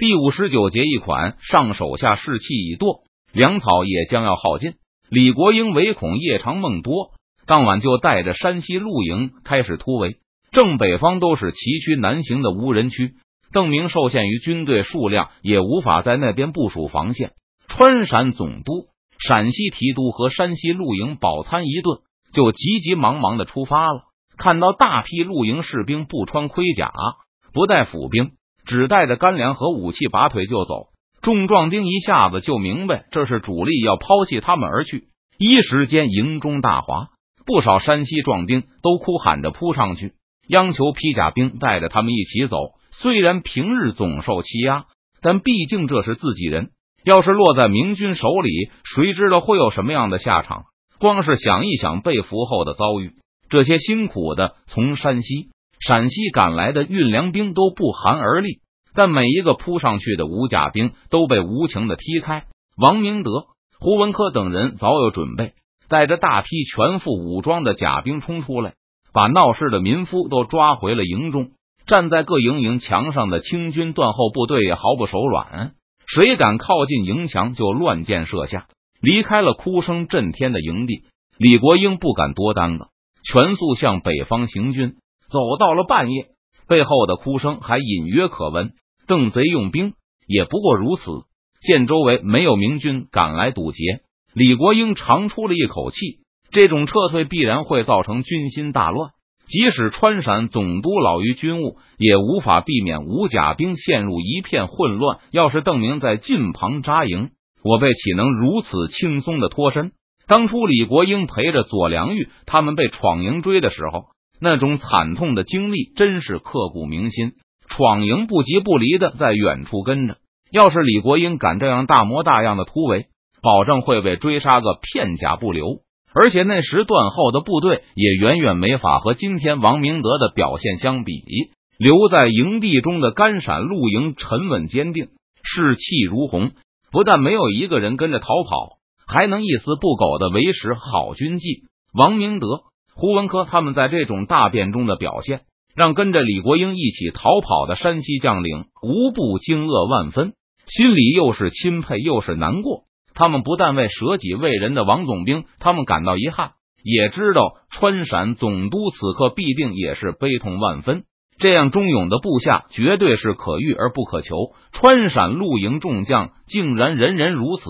第五十九节一款，上手下士气已堕，粮草也将要耗尽。李国英唯恐夜长梦多，当晚就带着山西陆营开始突围。正北方都是崎岖难行的无人区，邓明受限于军队数量，也无法在那边部署防线。川陕总督、陕西提督和山西陆营饱餐一顿，就急急忙忙的出发了。看到大批陆营士兵不穿盔甲，不带府兵。只带着干粮和武器，拔腿就走。众壮丁一下子就明白，这是主力要抛弃他们而去。一时间，营中大哗，不少山西壮丁都哭喊着扑上去，央求披甲兵带着他们一起走。虽然平日总受欺压，但毕竟这是自己人。要是落在明军手里，谁知道会有什么样的下场？光是想一想被俘后的遭遇，这些辛苦的从山西。陕西赶来的运粮兵都不寒而栗，但每一个扑上去的武甲兵都被无情的踢开。王明德、胡文科等人早有准备，带着大批全副武装的甲兵冲出来，把闹事的民夫都抓回了营中。站在各营营墙上的清军断后部队也毫不手软，谁敢靠近营墙就乱箭射下。离开了哭声震天的营地，李国英不敢多耽搁，全速向北方行军。走到了半夜，背后的哭声还隐约可闻。邓贼用兵也不过如此。见周围没有明军赶来堵截，李国英长出了一口气。这种撤退必然会造成军心大乱，即使川陕总督老于军务，也无法避免武甲兵陷入一片混乱。要是邓明在近旁扎营，我辈岂能如此轻松的脱身？当初李国英陪着左良玉他们被闯营追的时候。那种惨痛的经历真是刻骨铭心。闯营不急不离的在远处跟着，要是李国英敢这样大模大样的突围，保证会被追杀个片甲不留。而且那时段后的部队也远远没法和今天王明德的表现相比。留在营地中的甘陕陆营沉稳坚定，士气如虹，不但没有一个人跟着逃跑，还能一丝不苟的维持好军纪。王明德。胡文科他们在这种大变中的表现，让跟着李国英一起逃跑的山西将领无不惊愕万分，心里又是钦佩又是难过。他们不但为舍己为人的王总兵他们感到遗憾，也知道川陕总督此刻必定也是悲痛万分。这样忠勇的部下绝对是可遇而不可求。川陕陆营众将竟然人人如此，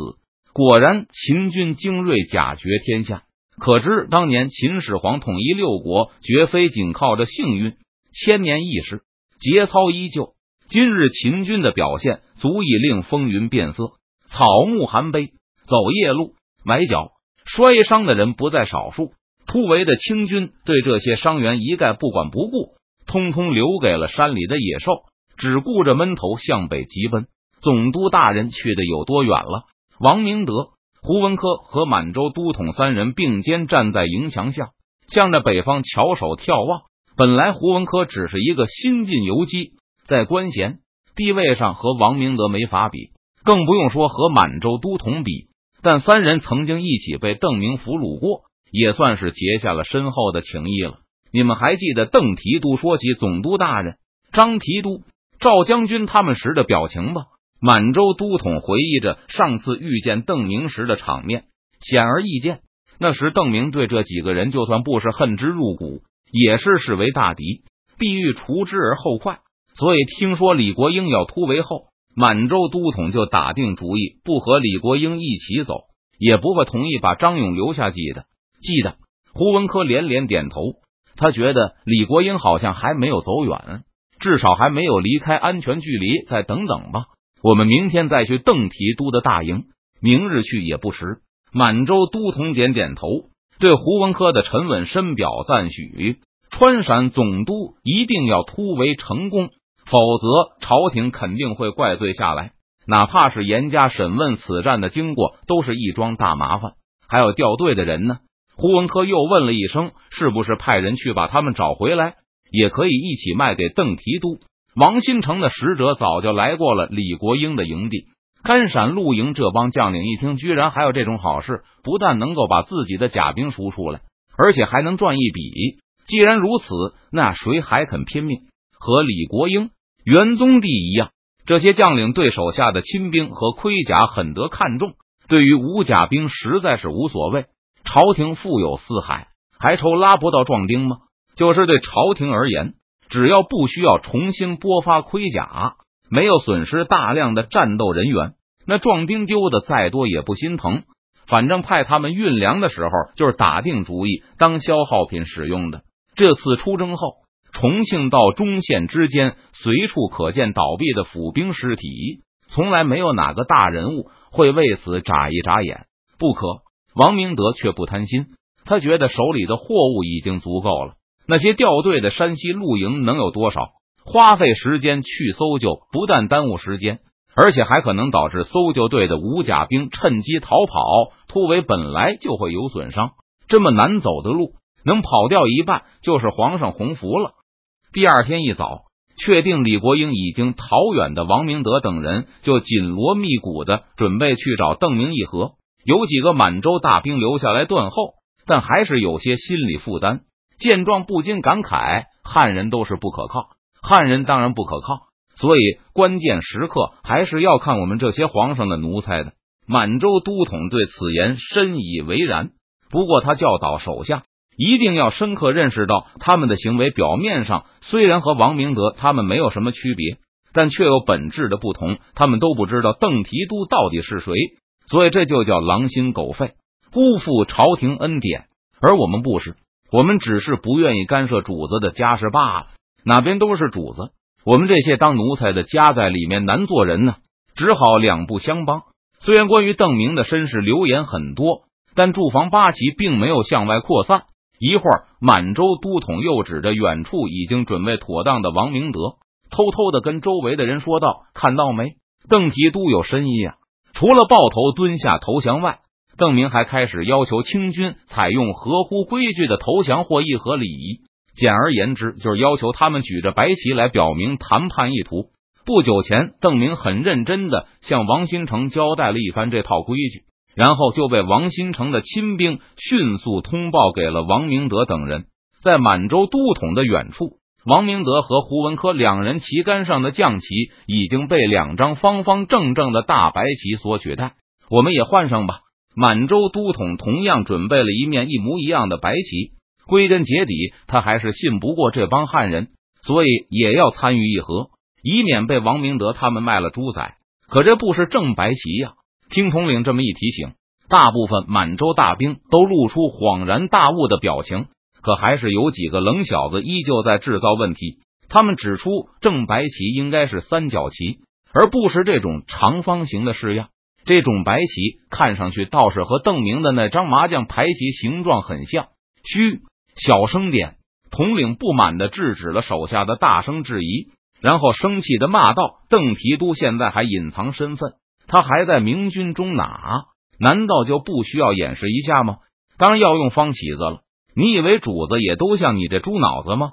果然秦军精锐，甲绝天下。可知当年秦始皇统一六国，绝非仅靠着幸运。千年易事，节操依旧。今日秦军的表现，足以令风云变色，草木含悲。走夜路，崴脚、摔伤的人不在少数。突围的清军对这些伤员一概不管不顾，通通留给了山里的野兽，只顾着闷头向北急奔。总督大人去的有多远了？王明德。胡文科和满洲都统三人并肩站在营墙下，向着北方翘首眺望。本来胡文科只是一个新晋游击，在官衔地位上和王明德没法比，更不用说和满洲都统比。但三人曾经一起被邓明俘虏过，也算是结下了深厚的情谊了。你们还记得邓提督说起总督大人、张提督、赵将军他们时的表情吗？满洲都统回忆着上次遇见邓明时的场面，显而易见，那时邓明对这几个人就算不是恨之入骨，也是视为大敌，必欲除之而后快。所以听说李国英要突围后，满洲都统就打定主意不和李国英一起走，也不会同意把张勇留下。记得，记得。胡文科连连点头，他觉得李国英好像还没有走远，至少还没有离开安全距离。再等等吧。我们明天再去邓提督的大营，明日去也不迟。满洲都统点点头，对胡文科的沉稳深表赞许。川陕总督一定要突围成功，否则朝廷肯定会怪罪下来。哪怕是严加审问此战的经过，都是一桩大麻烦。还有掉队的人呢？胡文科又问了一声：“是不是派人去把他们找回来？也可以一起卖给邓提督。”王新成的使者早就来过了李国英的营地，甘陕陆营这帮将领一听，居然还有这种好事，不但能够把自己的甲兵赎出来，而且还能赚一笔。既然如此，那谁还肯拼命？和李国英、元宗帝一样，这些将领对手下的亲兵和盔甲很得看重，对于无甲兵实在是无所谓。朝廷富有四海，还愁拉不到壮丁吗？就是对朝廷而言，只要不需要重新拨发盔甲，没有损失大量的战斗人员，那壮丁丢的再多也不心疼。反正派他们运粮的时候，就是打定主意当消耗品使用的。这次出征后，重庆到中县之间随处可见倒闭的府兵尸体，从来没有哪个大人物会为此眨一眨眼。不可。王明德却不贪心，他觉得手里的货物已经足够了。那些掉队的山西露营能有多少？花费时间去搜救，不但耽误时间，而且还可能导致搜救队的武甲兵趁机逃跑，突围本来就会有损伤。这么难走的路，能跑掉一半，就是皇上洪福了。第二天一早，确定李国英已经逃远的王明德等人，就紧锣密鼓的准备去找邓明议和。有几个满洲大兵留下来断后，但还是有些心理负担。见状，不禁感慨：汉人都是不可靠，汉人当然不可靠。所以关键时刻还是要看我们这些皇上的奴才的。满洲都统对此言深以为然。不过他教导手下一定要深刻认识到，他们的行为表面上虽然和王明德他们没有什么区别，但却有本质的不同。他们都不知道邓提督到底是谁。所以这就叫狼心狗肺，辜负朝廷恩典。而我们不是，我们只是不愿意干涉主子的家事罢了。哪边都是主子，我们这些当奴才的夹在里面难做人呢，只好两不相帮。虽然关于邓明的身世流言很多，但驻防八旗并没有向外扩散。一会儿，满洲都统又指着远处已经准备妥当的王明德，偷偷的跟周围的人说道：“看到没？邓提督有深意啊！”除了抱头蹲下投降外，邓明还开始要求清军采用合乎规矩的投降或议和礼仪。简而言之，就是要求他们举着白旗来表明谈判意图。不久前，邓明很认真的向王新成交代了一番这套规矩，然后就被王新成的亲兵迅速通报给了王明德等人。在满洲都统的远处。王明德和胡文科两人旗杆上的将旗已经被两张方方正正的大白旗所取代，我们也换上吧。满洲都统同样准备了一面一模一样的白旗。归根结底，他还是信不过这帮汉人，所以也要参与议和，以免被王明德他们卖了猪仔。可这不是正白旗呀！听统领这么一提醒，大部分满洲大兵都露出恍然大悟的表情。可还是有几个冷小子依旧在制造问题。他们指出，正白旗应该是三角旗，而不是这种长方形的式样。这种白旗看上去倒是和邓明的那张麻将牌旗形状很像。嘘，小声点！统领不满的制止了手下的大声质疑，然后生气的骂道：“邓提督现在还隐藏身份，他还在明军中哪？难道就不需要演示一下吗？当然要用方旗子了。”你以为主子也都像你这猪脑子吗？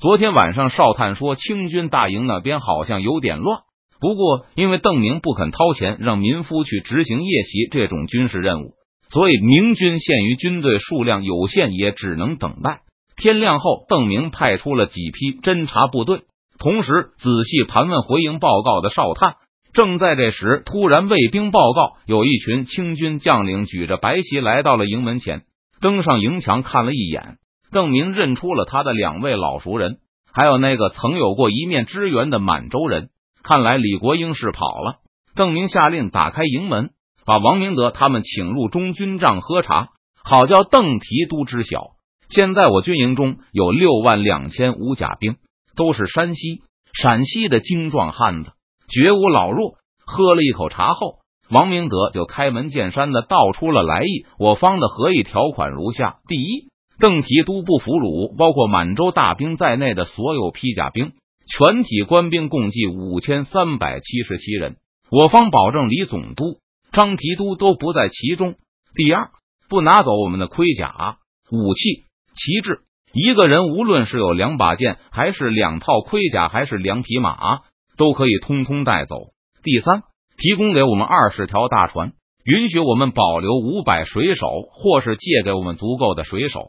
昨天晚上哨探说清军大营那边好像有点乱，不过因为邓明不肯掏钱让民夫去执行夜袭这种军事任务，所以明军限于军队数量有限，也只能等待。天亮后，邓明派出了几批侦察部队，同时仔细盘问回营报告的哨探。正在这时，突然卫兵报告，有一群清军将领举着白旗来到了营门前。登上营墙看了一眼，邓明认出了他的两位老熟人，还有那个曾有过一面之缘的满洲人。看来李国英是跑了。邓明下令打开营门，把王明德他们请入中军帐喝茶，好叫邓提督知晓。现在我军营中有六万两千五甲兵，都是山西、陕西的精壮汉子，绝无老弱。喝了一口茶后。王明德就开门见山的道出了来意。我方的合议条款如下：第一，邓提督不俘虏包括满洲大兵在内的所有披甲兵，全体官兵共计五千三百七十七人。我方保证李总督、张提督都不在其中。第二，不拿走我们的盔甲、武器、旗帜。一个人无论是有两把剑，还是两套盔甲，还是两匹马，都可以通通带走。第三。提供给我们二十条大船，允许我们保留五百水手，或是借给我们足够的水手，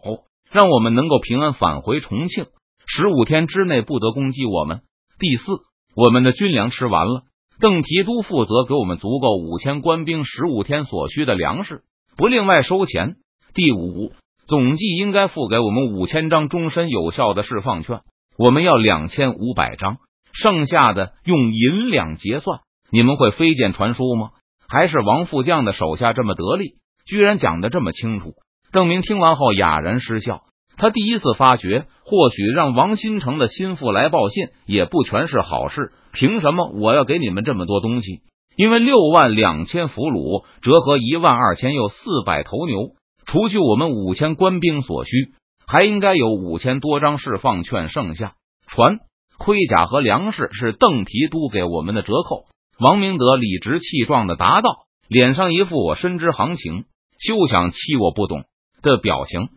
让我们能够平安返回重庆。十五天之内不得攻击我们。第四，我们的军粮吃完了，邓提督负责给我们足够五千官兵十五天所需的粮食，不另外收钱。第五，总计应该付给我们五千张终身有效的释放券，我们要两千五百张，剩下的用银两结算。你们会飞剑传书吗？还是王副将的手下这么得力，居然讲的这么清楚？邓明听完后哑然失笑。他第一次发觉，或许让王新成的心腹来报信也不全是好事。凭什么我要给你们这么多东西？因为六万两千俘虏折合一万二千又四百头牛，除去我们五千官兵所需，还应该有五千多张释放券。剩下船、盔甲和粮食是邓提督给我们的折扣。王明德理直气壮的答道，脸上一副我深知行情，休想欺我不懂的表情。